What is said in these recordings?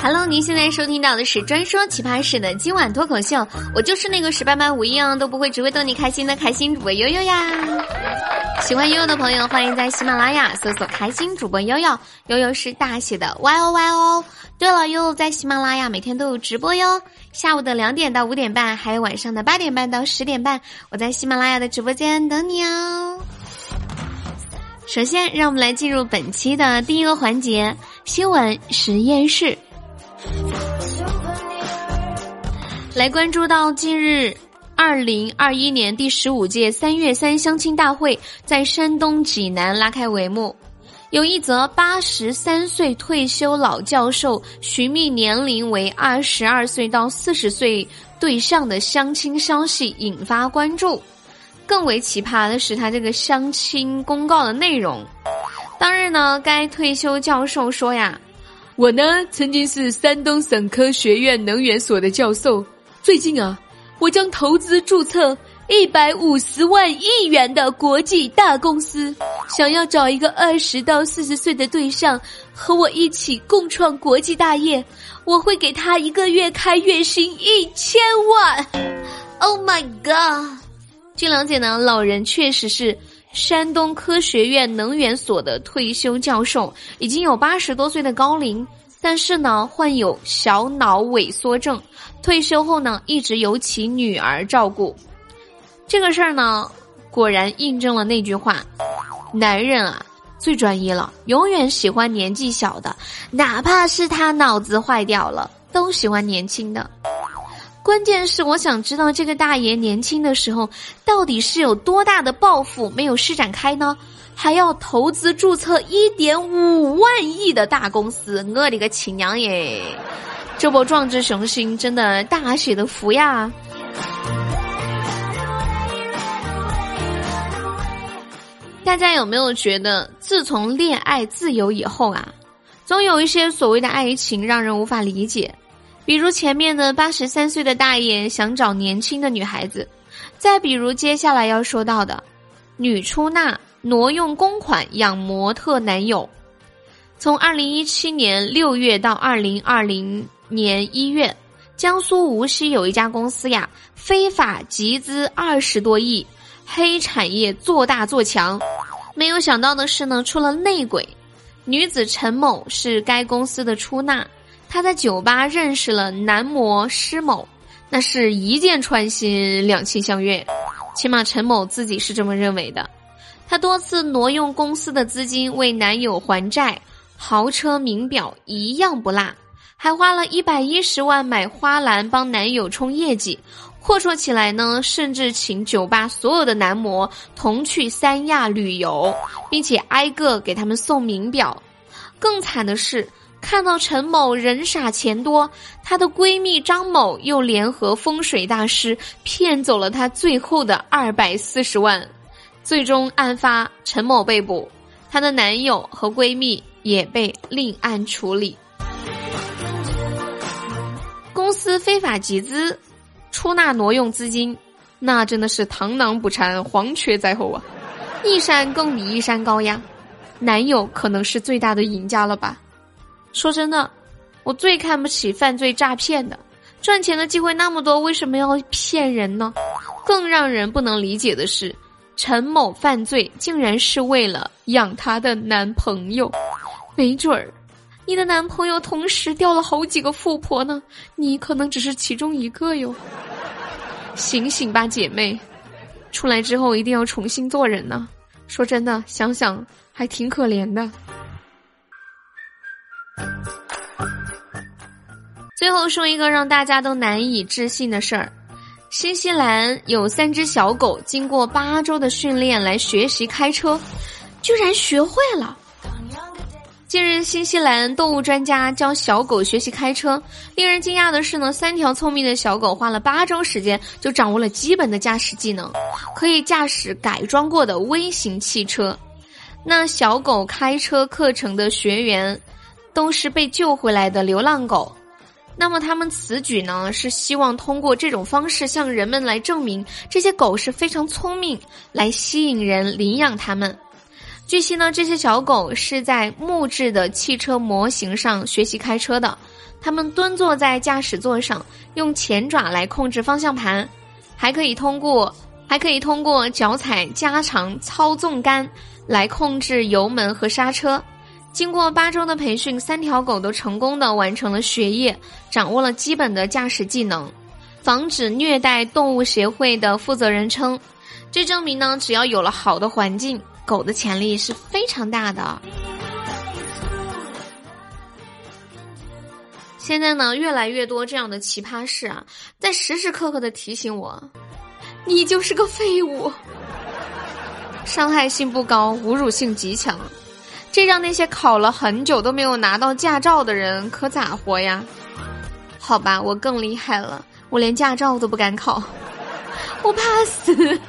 Hello，您现在收听到的是专说奇葩事的今晚脱口秀，我就是那个十八般武艺样都不会，只会逗你开心的开心主播悠悠呀。喜欢悠悠的朋友，欢迎在喜马拉雅搜索“开心主播悠悠”，悠悠是大写的 Y O Y O。对了，悠悠在喜马拉雅每天都有直播哟，下午的两点到五点半，还有晚上的八点半到十点半，我在喜马拉雅的直播间等你哦。首先，让我们来进入本期的第一个环节——新闻实验室。来关注到近日，二零二一年第十五届三月三相亲大会在山东济南拉开帷幕。有一则八十三岁退休老教授寻觅年龄为二十二岁到四十岁对象的相亲消息引发关注。更为奇葩的是，他这个相亲公告的内容。当日呢，该退休教授说呀。我呢，曾经是山东省科学院能源所的教授。最近啊，我将投资注册一百五十万亿元的国际大公司，想要找一个二十到四十岁的对象，和我一起共创国际大业。我会给他一个月开月薪一千万。Oh my god！据了解呢，老人确实是山东科学院能源所的退休教授，已经有八十多岁的高龄。但是呢，患有小脑萎缩症，退休后呢，一直由其女儿照顾。这个事儿呢，果然印证了那句话：男人啊，最专一了，永远喜欢年纪小的，哪怕是他脑子坏掉了，都喜欢年轻的。关键是，我想知道这个大爷年轻的时候，到底是有多大的抱负没有施展开呢？还要投资注册一点五万亿的大公司，我的个亲娘耶！这波壮志雄心真的大写的福呀！大家有没有觉得，自从恋爱自由以后啊，总有一些所谓的爱情让人无法理解？比如前面的八十三岁的大爷想找年轻的女孩子，再比如接下来要说到的女出纳。挪用公款养模特男友，从二零一七年六月到二零二零年一月，江苏无锡有一家公司呀，非法集资二十多亿，黑产业做大做强。没有想到的是呢，出了内鬼，女子陈某是该公司的出纳，她在酒吧认识了男模施某，那是一见穿心，两情相悦，起码陈某自己是这么认为的。她多次挪用公司的资金为男友还债，豪车名表一样不落，还花了一百一十万买花篮帮男友冲业绩。阔绰起来呢，甚至请酒吧所有的男模同去三亚旅游，并且挨个给他们送名表。更惨的是，看到陈某人傻钱多，她的闺蜜张某又联合风水大师骗走了她最后的二百四十万。最终案发，陈某被捕，她的男友和闺蜜也被另案处理。公司非法集资，出纳挪用资金，那真的是螳螂捕蝉，黄雀在后啊！一山更比一山高呀！男友可能是最大的赢家了吧？说真的，我最看不起犯罪诈骗的，赚钱的机会那么多，为什么要骗人呢？更让人不能理解的是。陈某犯罪竟然是为了养她的男朋友，没准儿，你的男朋友同时掉了好几个富婆呢，你可能只是其中一个哟。醒醒吧，姐妹，出来之后一定要重新做人呢。说真的，想想还挺可怜的。最后说一个让大家都难以置信的事儿。新西兰有三只小狗，经过八周的训练来学习开车，居然学会了。近日，新西兰动物专家教小狗学习开车，令人惊讶的是呢，三条聪明的小狗花了八周时间就掌握了基本的驾驶技能，可以驾驶改装过的微型汽车。那小狗开车课程的学员，都是被救回来的流浪狗。那么他们此举呢，是希望通过这种方式向人们来证明这些狗是非常聪明，来吸引人领养它们。据悉呢，这些小狗是在木质的汽车模型上学习开车的，它们蹲坐在驾驶座上，用前爪来控制方向盘，还可以通过还可以通过脚踩加长操纵杆来控制油门和刹车。经过八周的培训，三条狗都成功的完成了学业，掌握了基本的驾驶技能。防止虐待动物协会的负责人称，这证明呢，只要有了好的环境。狗的潜力是非常大的。现在呢，越来越多这样的奇葩事啊，在时时刻刻的提醒我，你就是个废物，伤害性不高，侮辱性极强，这让那些考了很久都没有拿到驾照的人可咋活呀？好吧，我更厉害了，我连驾照都不敢考，我怕死。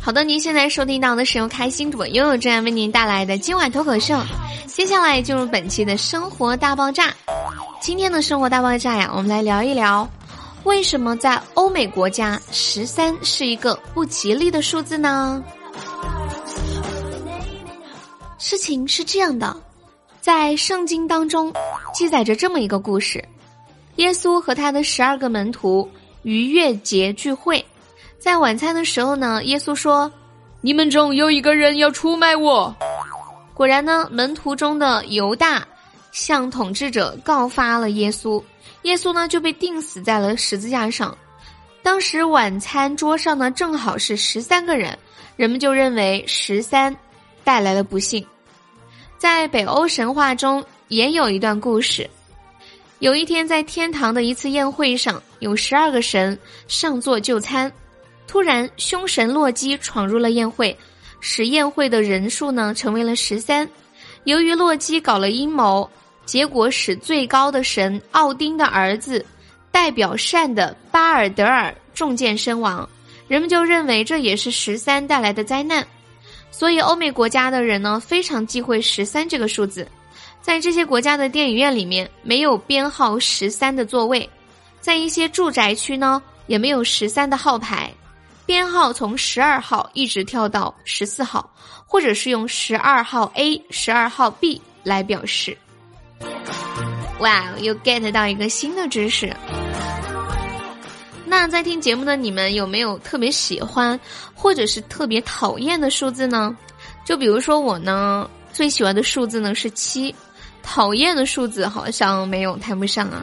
好的，您现在收听到的是由开心主播悠悠这样为您带来的今晚脱口秀。接下来进入本期的生活大爆炸。今天的生活大爆炸呀，我们来聊一聊，为什么在欧美国家十三是一个不吉利的数字呢？事情是这样的，在圣经当中记载着这么一个故事：耶稣和他的十二个门徒逾越节聚会。在晚餐的时候呢，耶稣说：“你们中有一个人要出卖我。”果然呢，门徒中的犹大向统治者告发了耶稣，耶稣呢就被钉死在了十字架上。当时晚餐桌上呢正好是十三个人，人们就认为十三带来了不幸。在北欧神话中也有一段故事，有一天在天堂的一次宴会上，有十二个神上座就餐。突然，凶神洛基闯入了宴会，使宴会的人数呢成为了十三。由于洛基搞了阴谋，结果使最高的神奥丁的儿子，代表善的巴尔德尔中箭身亡。人们就认为这也是十三带来的灾难，所以欧美国家的人呢非常忌讳十三这个数字。在这些国家的电影院里面，没有编号十三的座位，在一些住宅区呢也没有十三的号牌。编号从十二号一直跳到十四号，或者是用十二号 A、十二号 B 来表示。哇，又 get 到一个新的知识。那在听节目的你们有没有特别喜欢，或者是特别讨厌的数字呢？就比如说我呢，最喜欢的数字呢是七，讨厌的数字好像没有谈不上啊。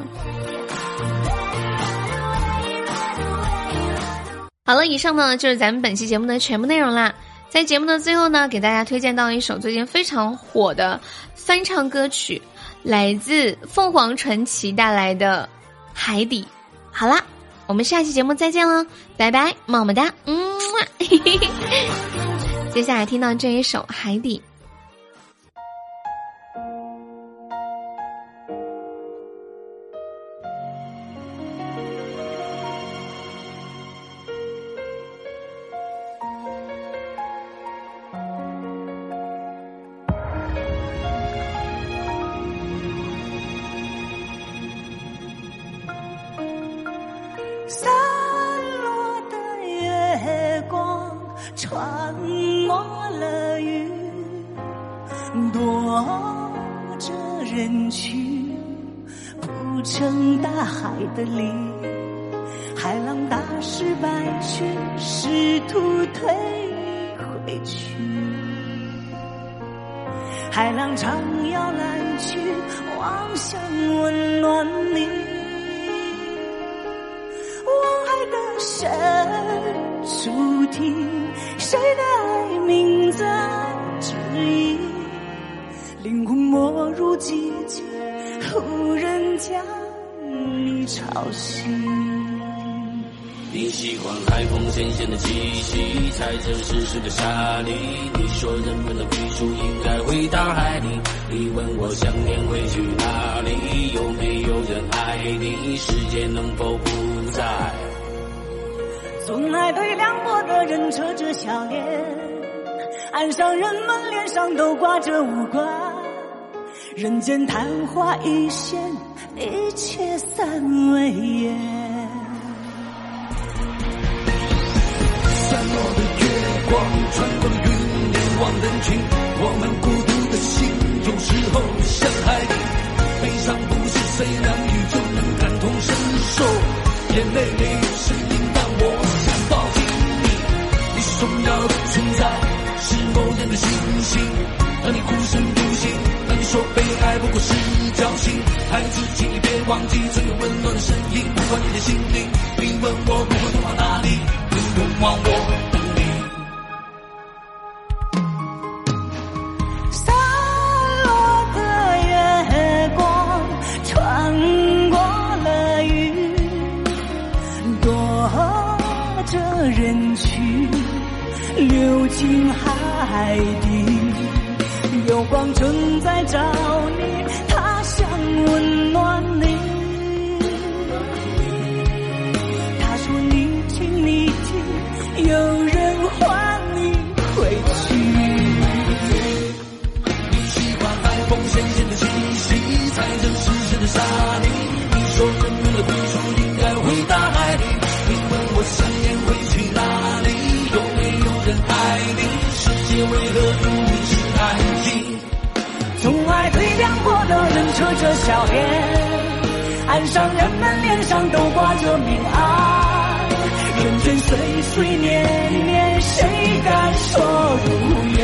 好了，以上呢就是咱们本期节目的全部内容啦。在节目的最后呢，给大家推荐到一首最近非常火的翻唱歌曲，来自凤凰传奇带来的《海底》。好啦，我们下期节目再见了，拜拜，么么哒，嗯。接下来听到这一首《海底》。成大海的里，海浪打湿白裙，试图退回去。海浪唱摇篮曲，妄想温暖你，望海的深处听。谁的爱名在指引？灵魂没入寂静，无人将你吵醒。你喜欢海风咸咸的气息，踩着湿湿的沙砾。你说人们的归宿应该回大海里。你问我想念会去哪里？有没有人爱你？世界能否不再？总爱对凉薄的人扯着笑脸，岸上人们脸上都挂着无关，人间昙花一现，一切散为烟。散落的月光穿过云凝望人群，我们孤独的心有时候像海底，悲伤不是谁能与就能感同身受，眼泪没有声音。侥幸，孩子，请你别忘记曾有温暖的声音，不管你的心灵。你问我不会往哪里，不用忘我。进海底，有光正在找你，温暖你。最亮过的人扯着笑脸，岸上人们脸上都挂着明暗。人间岁岁年年，谁敢说如